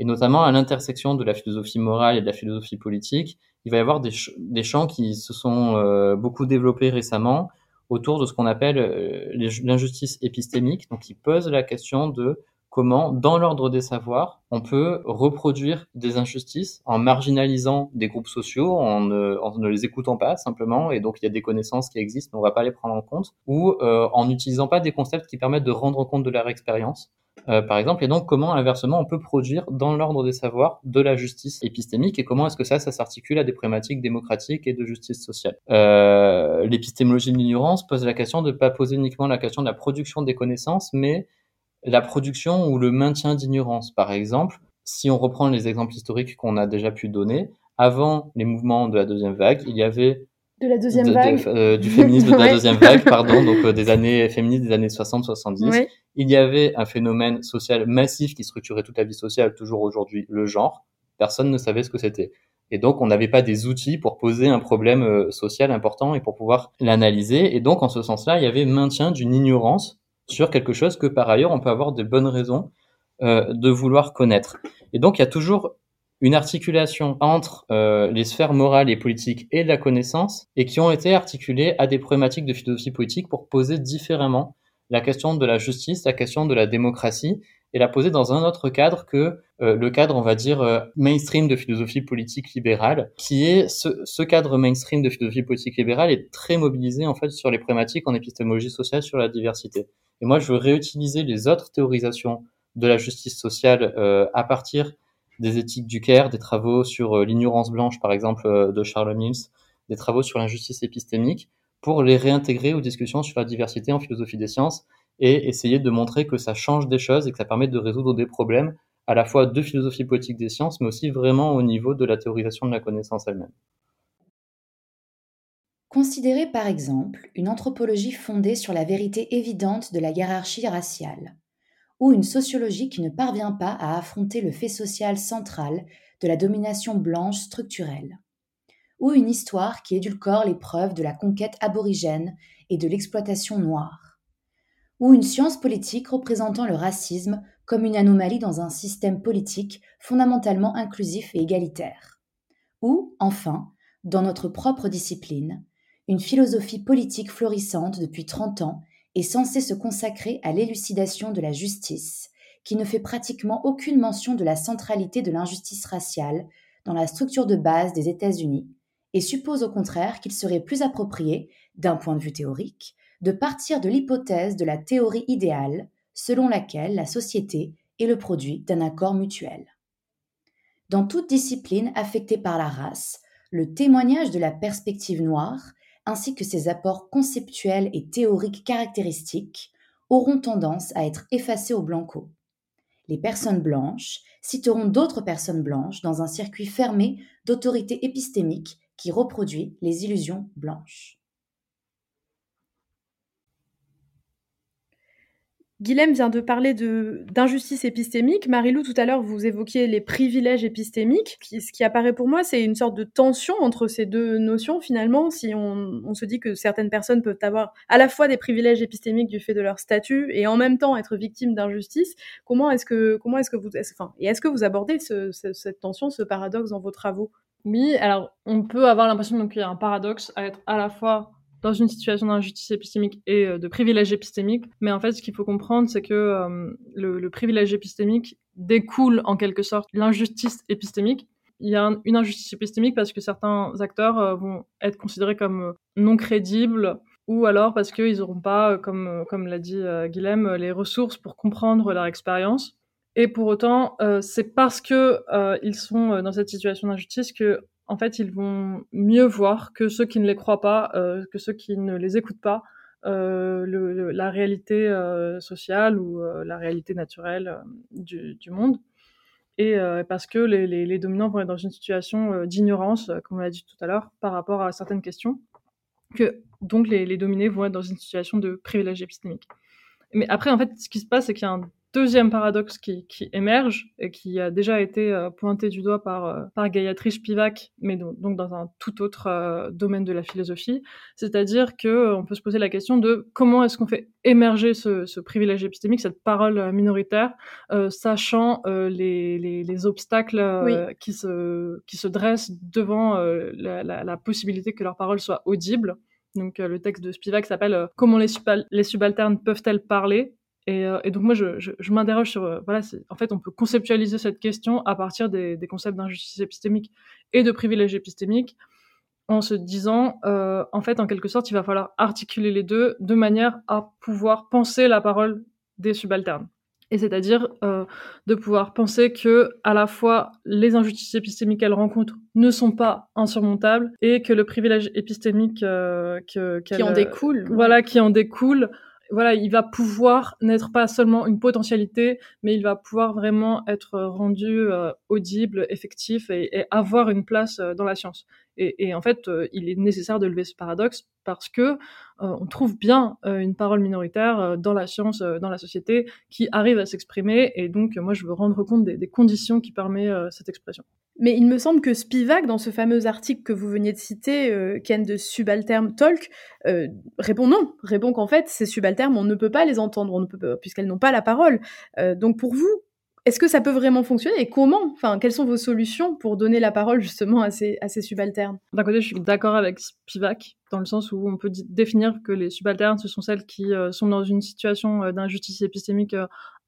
[SPEAKER 4] Et notamment à l'intersection de la philosophie morale et de la philosophie politique, il va y avoir des, des champs qui se sont euh, beaucoup développés récemment, autour de ce qu'on appelle euh, l'injustice épistémique, donc qui pose la question de comment, dans l'ordre des savoirs, on peut reproduire des injustices en marginalisant des groupes sociaux, en ne, les écoutant pas simplement, et donc il y a des connaissances qui existent, mais on va pas les prendre en compte, ou euh, en n'utilisant pas des concepts qui permettent de rendre compte de leur expérience. Euh, par exemple, et donc comment inversement on peut produire dans l'ordre des savoirs de la justice épistémique et comment est-ce que ça, ça s'articule à des problématiques démocratiques et de justice sociale. Euh, L'épistémologie de l'ignorance pose la question de ne pas poser uniquement la question de la production des connaissances, mais la production ou le maintien d'ignorance. Par exemple, si on reprend les exemples historiques qu'on a déjà pu donner, avant les mouvements de la deuxième vague, il y avait
[SPEAKER 2] de la deuxième vague.
[SPEAKER 4] euh, du féminisme de la deuxième vague pardon donc euh, des années féministes des années 60 70 il y avait un phénomène social massif qui structurait toute la vie sociale toujours aujourd'hui le genre. Personne ne savait ce que c'était. Et donc on n'avait pas des outils pour poser un problème euh, social important et pour pouvoir l'analyser. Et donc en ce sens-là il y avait maintien d'une ignorance sur quelque chose que par ailleurs on peut avoir de bonnes raisons de vouloir connaître. Et donc il y a toujours une articulation entre euh, les sphères morales et politiques et la connaissance, et qui ont été articulées à des problématiques de philosophie politique pour poser différemment la question de la justice, la question de la démocratie, et la poser dans un autre cadre que euh, le cadre, on va dire, euh, mainstream de philosophie politique libérale, qui est ce, cadre mainstream de philosophie politique libérale est très mobilisé en fait sur les problématiques en épistémologie sociale, sur la diversité. Et moi, je veux réutiliser les autres théorisations de la justice sociale à partir des éthiques du Caire, des travaux sur euh, l'ignorance blanche, par exemple, euh, de Charles Mills, des travaux sur l'injustice épistémique, pour les réintégrer aux discussions sur la diversité en philosophie des sciences et essayer de montrer que ça change des choses et que ça permet de résoudre des problèmes à la fois de philosophie politique des sciences, mais aussi vraiment au niveau de la théorisation de la connaissance elle-même.
[SPEAKER 1] Considérez par exemple une anthropologie fondée sur la vérité évidente de la hiérarchie raciale ou une sociologie qui ne parvient pas à affronter le fait social central de la domination blanche structurelle, ou une histoire qui édulcore les preuves de la conquête aborigène et de l'exploitation noire, ou une science politique représentant le racisme comme une anomalie dans un système politique fondamentalement inclusif et égalitaire, ou, enfin, dans notre propre discipline, une philosophie politique florissante depuis 30 ans est censé se consacrer à l'élucidation de la justice, qui ne fait pratiquement aucune mention de la centralité de l'injustice raciale dans la structure de base des États-Unis, et suppose au contraire qu'il serait plus approprié, d'un point de vue théorique, de partir de l'hypothèse de la théorie idéale, selon laquelle la société et le produit d'un accord mutuel. Dans toute discipline affectée par la race, le témoignage de la perspective noire, ainsi que ses apports conceptuels et théoriques caractéristiques, auront tendance à être effacés au blanco. Les personnes blanches citeront d'autres personnes blanches dans un circuit fermé d'autorité épistémique qui reproduit les illusions blanches.
[SPEAKER 2] Guilhem vient de parler d'injustice épistémique. Marilou, tout à l'heure, vous évoquiez les privilèges épistémiques. Ce qui apparaît pour moi, c'est une sorte de tension entre ces deux notions, finalement. Si on, se dit que certaines personnes peuvent avoir à la fois des privilèges épistémiques du fait de leur statut et en même temps être victimes d'injustice, comment est-ce que, comment est-ce que vous, et est-ce que vous abordez cette tension, ce paradoxe dans vos travaux?
[SPEAKER 3] Oui, alors on peut avoir l'impression qu'il y a un paradoxe à être à la fois dans une situation d'injustice épistémique et euh, de privilège épistémique. Mais en fait, ce qu'il faut comprendre, c'est que euh, le, privilège épistémique découle en quelque sorte l'injustice épistémique. Il y a une injustice épistémique parce que certains acteurs euh, vont être considérés comme non crédibles ou alors parce qu'ils n'auront pas, comme, comme l'a dit Guilhem, les ressources pour comprendre leur expérience. Et pour autant, c'est parce que ils sont dans cette situation d'injustice que en fait, ils vont mieux voir que ceux qui ne les croient pas, euh, que ceux qui ne les écoutent pas, euh, la réalité euh, sociale ou la réalité naturelle du, monde. Et parce que les, dominants vont être dans une situation d'ignorance, comme on l'a dit tout à l'heure, par rapport à certaines questions, que donc les, les dominés vont être dans une situation de privilège épistémique. Mais après, en fait, ce qui se passe, c'est qu'il y a un deuxième paradoxe qui, qui, émerge et qui a déjà été euh, pointé du doigt par, euh, par Gayatri Spivak, mais donc, donc, dans un tout autre euh, domaine de la philosophie, c'est-à-dire que on peut se poser la question de comment est-ce qu'on fait émerger ce, ce, privilège épistémique, cette parole minoritaire, sachant les, les, les, obstacles qui, se, qui se dressent devant la, la, la, possibilité que leur parole soit audible. Donc le texte de Spivak s'appelle Comment les, les subalternes peuvent-elles parler? Et, euh, et, donc moi, je, je, je m'interroge sur, euh, voilà, en fait, on peut conceptualiser cette question à partir des, des concepts d'injustice épistémique et de privilège épistémique, en se disant, euh, en fait, en quelque sorte, il va falloir articuler les deux de manière à pouvoir penser la parole des subalternes. Et c'est-à-dire euh, de pouvoir penser que à la fois les injustices épistémiques qu'elles rencontrent ne sont pas insurmontables et que le privilège épistémique euh, que,
[SPEAKER 2] qui en découle,
[SPEAKER 3] voilà, qui en découle, voilà, il va pouvoir n'être pas seulement une potentialité, mais il va pouvoir vraiment être rendu euh, audible, effectif et, avoir une place euh, dans la science. Et, en fait, euh, il est nécessaire de lever ce paradoxe parce que on trouve bien une parole minoritaire dans la science, dans la société, qui arrive à s'exprimer. Et donc, moi, je veux rendre compte des, conditions qui permettent cette expression.
[SPEAKER 2] Mais il me semble que Spivak, dans ce fameux article que vous veniez de citer, euh, Ken de Subalterm Talk, euh, répond non, répond qu'en fait, ces subaltermes, on ne peut pas les entendre, puisqu'elles n'ont pas la parole. Euh, donc pour vous, est-ce que ça peut vraiment fonctionner et comment? Enfin, quelles sont vos solutions pour donner la parole justement à ces, subalternes?
[SPEAKER 3] D'un côté, je suis d'accord avec Spivak, dans le sens où on peut définir que les subalternes, ce sont celles qui euh, sont dans une situation d'injustice épistémique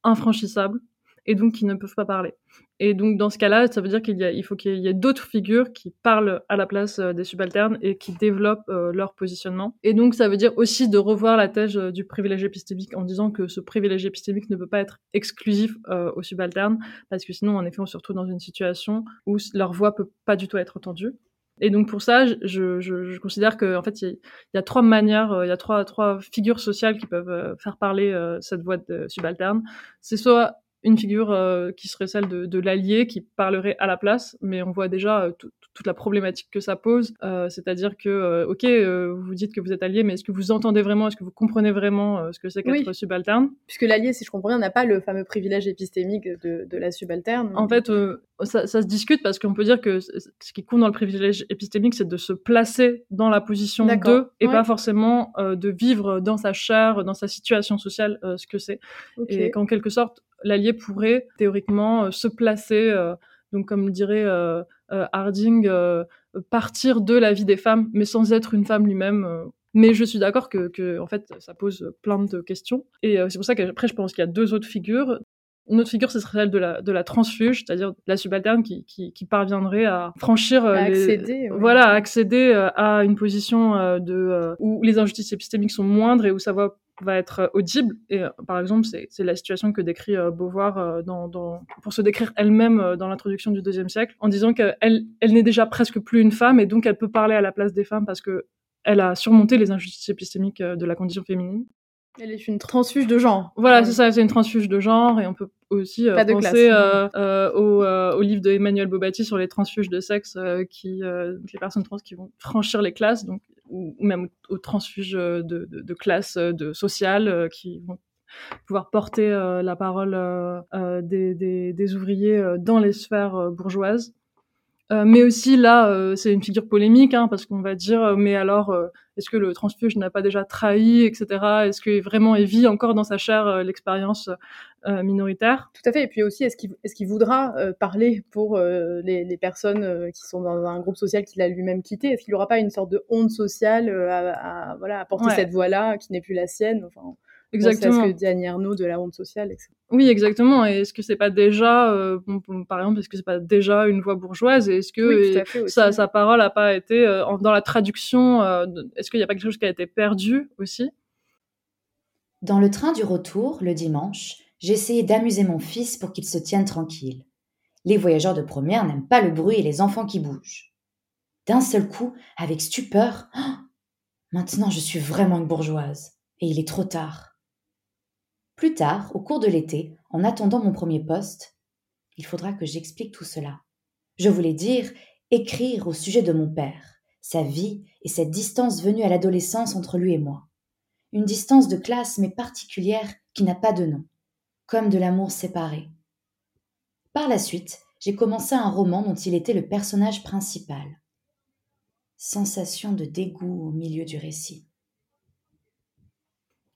[SPEAKER 3] infranchissable et donc qui ne peuvent pas parler. Et donc dans ce cas-là, ça veut dire qu'il il faut qu'il y ait d'autres figures qui parlent à la place euh, des subalternes et qui développent euh, leur positionnement. Et donc ça veut dire aussi de revoir la thèse euh, du privilège épistémique en disant que ce privilège épistémique ne peut pas être exclusif aux subalternes parce que sinon en effet on se retrouve dans une situation où leur voix peut pas du tout être entendue. Et donc pour ça, je, considère qu'en fait, il y, y, a trois manières, il y a trois, trois figures sociales qui peuvent faire parler cette voix de subalterne. C'est soit une figure euh, qui serait celle de, de l'allié qui parlerait à la place, mais on voit déjà euh, toute la problématique que ça pose, euh, c'est-à-dire que, ok, vous dites que vous êtes allié, mais est-ce que vous entendez vraiment, est-ce que vous comprenez vraiment ce que c'est qu'être subalterne?
[SPEAKER 2] Puisque l'allié, si je comprends bien, n'a pas le fameux privilège épistémique de, de la subalterne.
[SPEAKER 3] En fait, ça, ça, se discute parce qu'on peut dire que ce qui compte dans le privilège épistémique, c'est de se placer dans la position de et pas forcément de vivre dans sa chair, dans sa situation sociale, ce que c'est. Et qu'en quelque sorte, l'allié pourrait théoriquement euh, se placer, euh, donc comme le dirait euh, Harding, partir de la vie des femmes, mais sans être une femme lui-même. Mais je suis d'accord que, que, en fait, ça pose plein de questions. Et c'est pour ça qu'après, je pense qu'il y a deux autres figures. Une autre figure, ce serait celle de la, de la transfuge, c'est-à-dire la subalterne qui, qui, qui, parviendrait à franchir,
[SPEAKER 2] à accéder,
[SPEAKER 3] voilà, à accéder à une position de où les injustices épistémiques sont moindres et où sa voix va être audible. Et par exemple, c'est la situation que décrit Beauvoir dans, dans, pour se décrire elle-même dans l'introduction du deuxième siècle, en disant qu'elle elle, n'est déjà presque plus une femme et donc elle peut parler à la place des femmes parce que elle a surmonté les injustices épistémiques de la condition féminine.
[SPEAKER 2] Elle est une transfuge de genre.
[SPEAKER 3] Voilà, c'est ça, c'est une transfuge de genre, et on peut aussi euh, penser euh, euh, au, au, livre de Emmanuel Bobatti sur les transfuges de sexe, qui les personnes trans qui vont franchir les classes, donc ou, même aux transfuges de, de, de classes de sociales qui vont pouvoir porter la parole des, ouvriers dans les sphères bourgeoises. Euh, mais aussi là, euh, c'est une figure polémique hein, parce qu'on va dire, euh, mais alors, est-ce que le transfuge n'a pas déjà trahi, etc. Est-ce que vraiment il vit encore dans sa chair l'expérience minoritaire
[SPEAKER 2] Tout à fait. Et puis aussi, est-ce qu'il est voudra parler pour les, les, personnes qui sont dans un groupe social qu'il a lui-même quitté? Est-ce qu'il n'aura pas une sorte de honte sociale à, à, voilà, à porter cette voix-là qui n'est plus la sienne? Enfin, Exactement. C'est ce que dit Annie Arnaud de la honte sociale, etc.
[SPEAKER 3] Oui, exactement. Et est-ce que c'est pas déjà, euh, par exemple, est-ce que c'est pas déjà une voix bourgeoise? Et est-ce que sa, parole a pas été euh, dans la traduction euh, Est-ce qu'il n'y a pas quelque chose qui a été perdu aussi?
[SPEAKER 1] Dans le train du retour, le dimanche, essayé d'amuser mon fils pour qu'il se tienne tranquille. Les voyageurs de première n'aiment pas le bruit et les enfants qui bougent. D'un seul coup, avec stupeur, maintenant je suis vraiment une bourgeoise, et il est trop tard. Plus tard, au cours de l'été, en attendant mon premier poste, il faudra que j'explique tout cela. Je voulais dire écrire au sujet de mon père, sa vie et cette distance venue à l'adolescence entre lui et moi. Une distance de classe mais particulière qui n'a pas de nom, comme de l'amour séparé. Par la suite, j'ai commencé un roman dont il était le personnage principal. Sensation de dégoût au milieu du récit.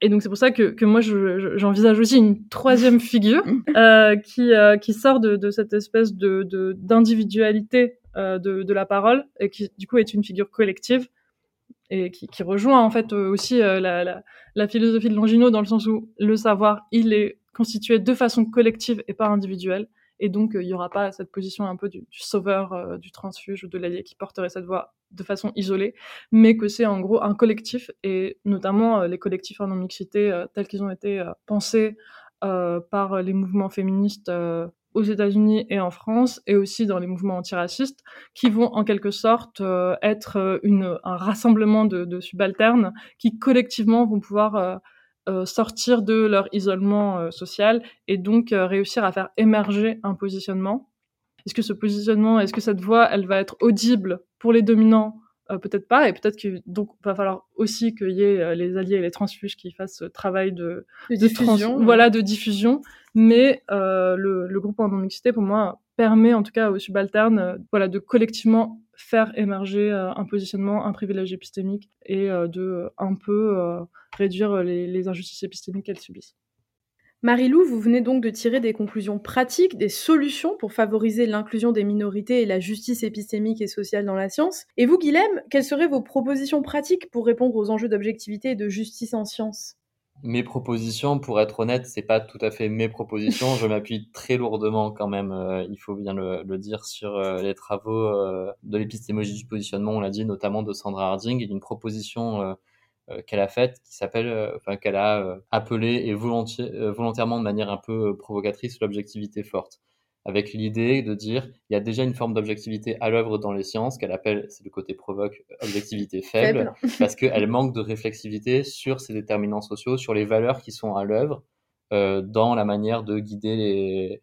[SPEAKER 3] Et donc c'est pour ça que, que moi j'envisage aussi une troisième figure euh, qui, euh, qui sort de, de cette espèce de d'individualité euh, de, de la parole et qui du coup est une figure collective et qui, qui rejoint en fait aussi la, la, la, philosophie de Longino dans le sens où le savoir il est constitué de façon collective et pas individuelle. Et donc il y aura pas cette position un peu du, sauveur du transfuge ou de l'allié qui porterait cette voix de façon isolée, mais que c'est en gros un collectif, et notamment euh, les collectifs en non-mixité euh, tels qu'ils ont été euh, pensés par les mouvements féministes aux États-Unis et en France, et aussi dans les mouvements antiracistes, qui vont en quelque sorte être une, un rassemblement de, subalternes qui collectivement vont pouvoir sortir de leur isolement social et donc réussir à faire émerger un positionnement. Est-ce que ce positionnement, est-ce que cette voix, elle va être audible pour les dominants? Euh, Peut-être pas, et peut-être que donc va falloir aussi qu'il y ait euh, les alliés et les transfuges qui fassent ce travail de,
[SPEAKER 2] diffusion,
[SPEAKER 3] voilà, de diffusion. Mais euh, le, le, groupe en non-mixité, pour moi, permet en tout cas aux subalternes, voilà, de collectivement faire émerger un positionnement, un privilège épistémique et de un peu réduire les, les injustices épistémiques qu'elles subissent.
[SPEAKER 2] Marie-Lou, vous venez donc de tirer des conclusions pratiques, des solutions pour favoriser l'inclusion des minorités et la justice épistémique et sociale dans la science. Et vous, Guilhem, quelles seraient vos propositions pratiques pour répondre aux enjeux d'objectivité et de justice en science?
[SPEAKER 4] Mes propositions, pour être honnête, c'est pas tout à fait mes propositions. Je m'appuie très lourdement quand même, euh, il faut bien le, dire, sur euh, les travaux euh, de l'épistémologie du positionnement, on l'a dit, notamment de Sandra Harding. Il y a une proposition euh, qu'elle a faite, qui s'appelle, euh, enfin qu'elle a euh, appelé et volontairement de manière un peu provocatrice l'objectivité forte avec l'idée de dire il y a déjà une forme d'objectivité à l'œuvre dans les sciences qu'elle appelle, c'est le côté provoque, objectivité faible, parce qu'elle manque de réflexivité sur ces déterminants sociaux, sur les valeurs qui sont à l'œuvre euh, dans la manière de guider les,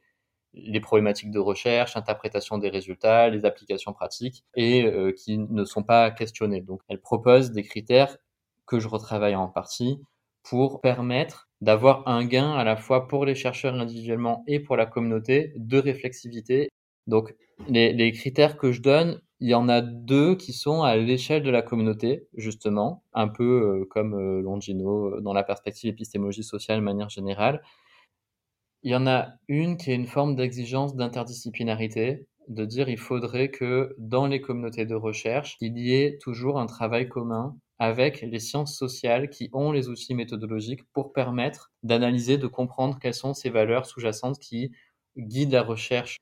[SPEAKER 4] les problématiques de recherche, interprétation des résultats, les applications pratiques, et euh, qui ne sont pas questionnées. Donc elle propose des critères que je retravaille en partie pour permettre d'avoir un gain à la fois pour les chercheurs individuellement et pour la communauté de réflexivité. Donc les, critères que je donne, il y en a deux qui sont à l'échelle de la communauté, justement, un peu euh, comme euh, Longino euh, dans la perspective épistémologie sociale de manière générale. Il y en a une qui est une forme d'exigence d'interdisciplinarité, de dire il faudrait que dans les communautés de recherche, il y ait toujours un travail commun avec les sciences sociales qui ont les outils méthodologiques pour permettre d'analyser, de comprendre quelles sont ces valeurs sous-jacentes qui guident la recherche.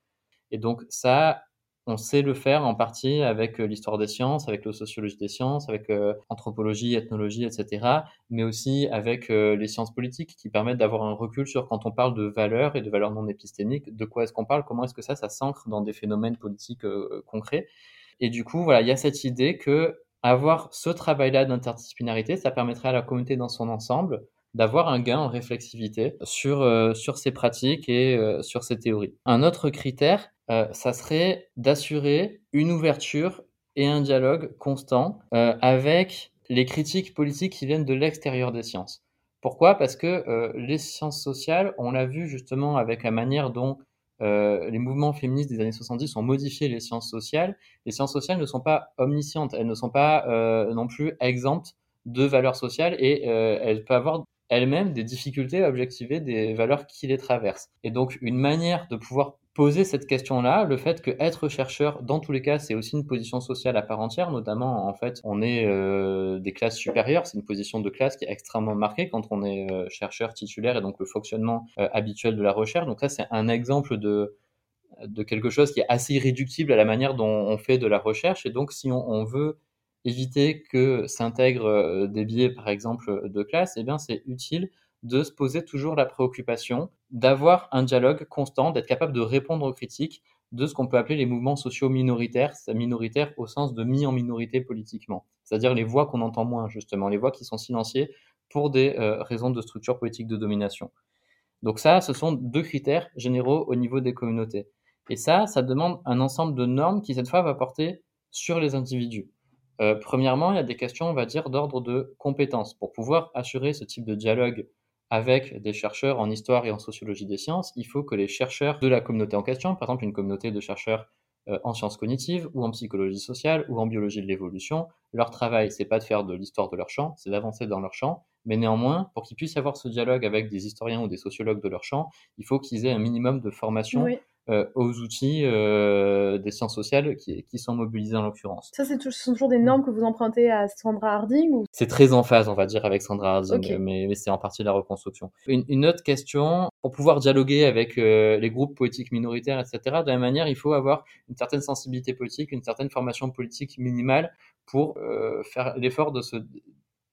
[SPEAKER 4] Et donc ça, on sait le faire en partie avec euh, l'histoire des sciences, avec la sociologie des sciences, avec euh, anthropologie, ethnologie, etc., mais aussi avec euh, les sciences politiques qui permettent d'avoir un recul sur quand on parle de valeurs et de valeurs non épistémiques, de quoi est-ce qu'on parle, comment est-ce que ça, ça s'ancre dans des phénomènes politiques concrets. Et du coup, voilà, il y a cette idée que avoir ce travail-là d'interdisciplinarité, ça permettrait à la communauté dans son ensemble d'avoir un gain en réflexivité sur, sur ces pratiques et sur ces théories. Un autre critère, euh, ça serait d'assurer une ouverture et un dialogue constant euh, avec les critiques politiques qui viennent de l'extérieur des sciences. Pourquoi? Parce que euh, les sciences sociales, on l'a vu justement avec la manière dont les mouvements féministes des années 70 ont modifié les sciences sociales. Les sciences sociales ne sont pas omniscientes, elles ne sont pas non plus exemptes de valeurs sociales et elles peuvent avoir elles-mêmes des difficultés à objectiver des valeurs qui les traversent. Et donc une manière de pouvoir poser cette question-là, le fait que être chercheur, dans tous les cas, c'est aussi une position sociale à part entière, notamment en fait, on est euh, des classes supérieures, c'est une position de classe qui est extrêmement marquée quand on est euh, chercheur titulaire et donc le fonctionnement euh, habituel de la recherche. Donc ça, c'est un exemple de quelque chose qui est assez irréductible à la manière dont on fait de la recherche. Et donc, si on, on veut éviter que s'intègrent des biais, par exemple, de classe, eh bien, c'est utile de se poser toujours la préoccupation d'avoir un dialogue constant, d'être capable de répondre aux critiques de ce qu'on peut appeler les mouvements sociaux minoritaires, minoritaires au sens de mis en minorité politiquement, c'est-à-dire les voix qu'on entend moins justement, les voix qui sont silenciées pour des euh, raisons de structure politique de domination. Donc ça, ce sont deux critères généraux au niveau des communautés. Et ça, ça demande un ensemble de normes qui cette fois va porter sur les individus. Euh, premièrement, il y a des questions, on va dire, d'ordre de compétences. Pour pouvoir assurer ce type de dialogue avec des chercheurs en histoire et en sociologie des sciences, il faut que les chercheurs de la communauté en question, par exemple une communauté de chercheurs euh, en sciences cognitives ou en psychologie sociale ou en biologie de l'évolution, leur travail, c'est pas de faire de l'histoire de leur champ, c'est d'avancer dans leur champ, mais néanmoins, pour qu'ils puissent avoir ce dialogue avec des historiens ou des sociologues de leur champ, il faut qu'ils aient un minimum de formation aux outils euh, des sciences sociales qui, qui, sont mobilisés en l'occurrence.
[SPEAKER 2] Ça, c'est sont toujours des normes que vous empruntez à Sandra Harding ou...
[SPEAKER 4] C'est très en phase, on va dire, avec Sandra Harding, mais, mais c'est en partie la reconstruction. Une, une, autre question, pour pouvoir dialoguer avec euh, les groupes politiques minoritaires, etc., de la même manière, il faut avoir une certaine sensibilité politique, une certaine formation politique minimale pour euh, faire l'effort de se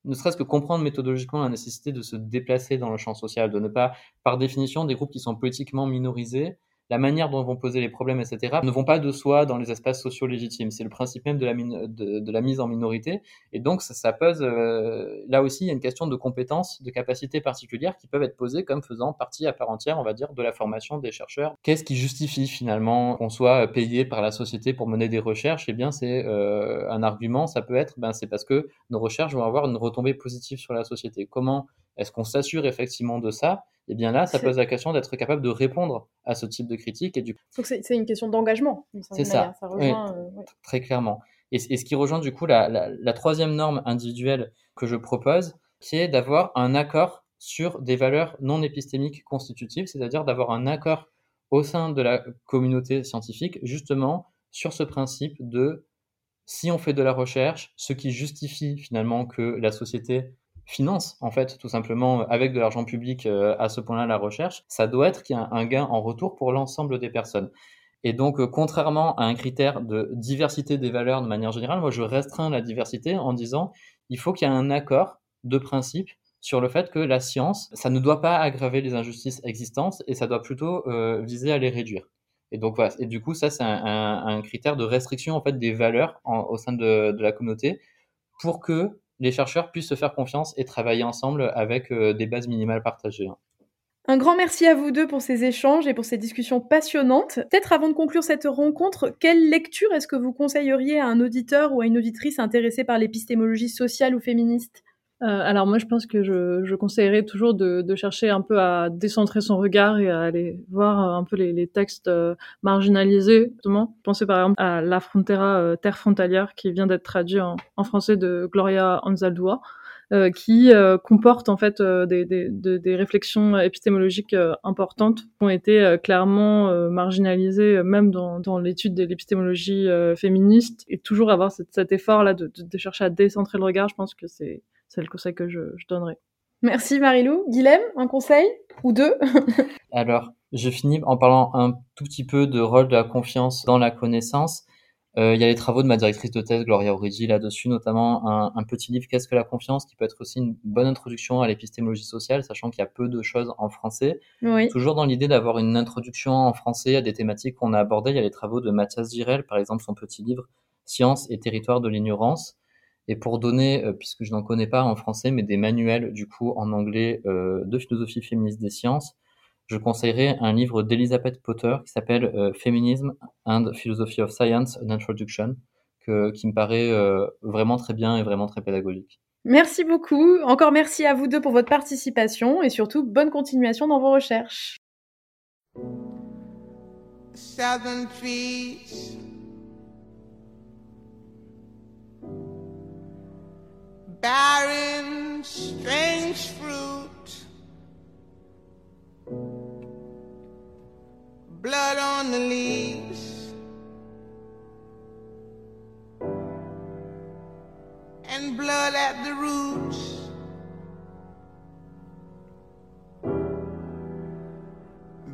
[SPEAKER 4] ne serait-ce que comprendre méthodologiquement la nécessité de se déplacer dans le champ social, de ne pas, par définition, des groupes qui sont politiquement minorisés, la manière dont vont poser les problèmes, etc., ne vont pas de soi dans les espaces sociaux légitimes. C'est le principe même de la, mise en minorité. Et donc, ça, ça pose, euh, là aussi, il y a une question de compétences, de capacités particulières qui peuvent être posées comme faisant partie à part entière, on va dire, de la formation des chercheurs. Qu'est-ce qui justifie finalement qu'on soit payé par la société pour mener des recherches? Eh bien, c'est euh, un argument, ça peut être, ben, c'est parce que nos recherches vont avoir une retombée positive sur la société. Comment est-ce qu'on s'assure effectivement de ça? Eh bien là, ça pose la question d'être capable de répondre à ce type de critique. Et du...
[SPEAKER 2] Donc c'est une question d'engagement.
[SPEAKER 4] C'est ça. ça rejoint, euh, Très clairement. Et, ce qui rejoint du coup la, troisième norme individuelle que je propose, qui est d'avoir un accord sur des valeurs non épistémiques constitutives, c'est-à-dire d'avoir un accord au sein de la communauté scientifique, justement sur ce principe de si on fait de la recherche, ce qui justifie finalement que la société finance en fait tout simplement euh, avec de l'argent public euh, à ce point-là la recherche, ça doit être qu'il y a un gain en retour pour l'ensemble des personnes. Et donc, euh, contrairement à un critère de diversité des valeurs de manière générale, moi je restreins la diversité en disant il faut qu'il y ait un accord de principe sur le fait que la science, ça ne doit pas aggraver les injustices existantes et ça doit plutôt viser à les réduire. Et donc voilà. Et du coup, ça c'est un, critère de restriction en fait des valeurs au sein de, de la communauté pour que les chercheurs puissent se faire confiance et travailler ensemble avec euh, des bases minimales partagées. Hein.
[SPEAKER 2] Un grand merci à vous deux pour ces échanges et pour ces discussions passionnantes. Peut-être avant de conclure cette rencontre, quelle lecture est-ce que vous conseilleriez à un auditeur ou à une auditrice intéressée par l'épistémologie sociale ou féministe?
[SPEAKER 3] Alors moi, je pense que je, je conseillerais toujours de, de, chercher un peu à décentrer son regard et à aller voir un peu les, les textes euh, marginalisés. Pensez par exemple à La Frontera, euh, Terre frontalière, qui vient d'être traduit en, en, français de Gloria Anzaldúa. Euh, qui euh, comporte en fait des, des, des, réflexions épistémologiques importantes qui ont été clairement marginalisées même dans, dans l'étude de l'épistémologie féministe et toujours avoir cet, cet effort là de, de, chercher à décentrer le regard je pense que c'est c'est le conseil que je, donnerais.
[SPEAKER 2] Merci Marilou. Guilhem, un conseil? Ou deux?
[SPEAKER 4] Alors, Je finis en parlant un tout petit peu de rôle de la confiance dans la connaissance. Euh, il y a les travaux de ma directrice de thèse, Gloria Origi, là-dessus, notamment un, un petit livre Qu'est-ce que la confiance? qui peut être aussi une bonne introduction à l'épistémologie sociale, sachant qu'il y a peu de choses en français.
[SPEAKER 2] Oui.
[SPEAKER 4] Toujours dans l'idée d'avoir une introduction en français à des thématiques qu'on a abordées. Il y a les travaux de Mathias Girel, par exemple, son petit livre Science et territoire de l'ignorance. Et pour donner, euh, puisque je n'en connais pas en français, mais des manuels du coup en anglais euh, de philosophie féministe des sciences, je conseillerais un livre d'Elizabeth Potter qui s'appelle euh, Feminism and Philosophy of Science, an Introduction, que, qui me paraît euh, vraiment très bien et vraiment très pédagogique.
[SPEAKER 2] Merci beaucoup. Encore merci à vous deux pour votre participation et surtout bonne continuation dans vos recherches.
[SPEAKER 5] Trees, barren, strange fruit, blood on the leaves, and blood at the roots.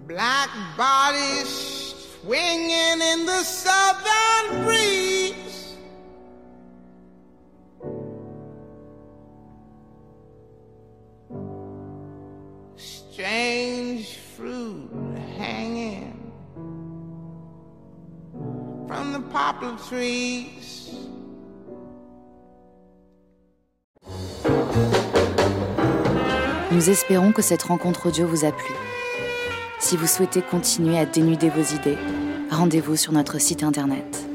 [SPEAKER 5] Black bodies swinging in the southern breeze.
[SPEAKER 1] Nous espérons que cette rencontre audio vous a plu. Si vous souhaitez continuer à dénuder vos idées, rendez-vous sur notre site internet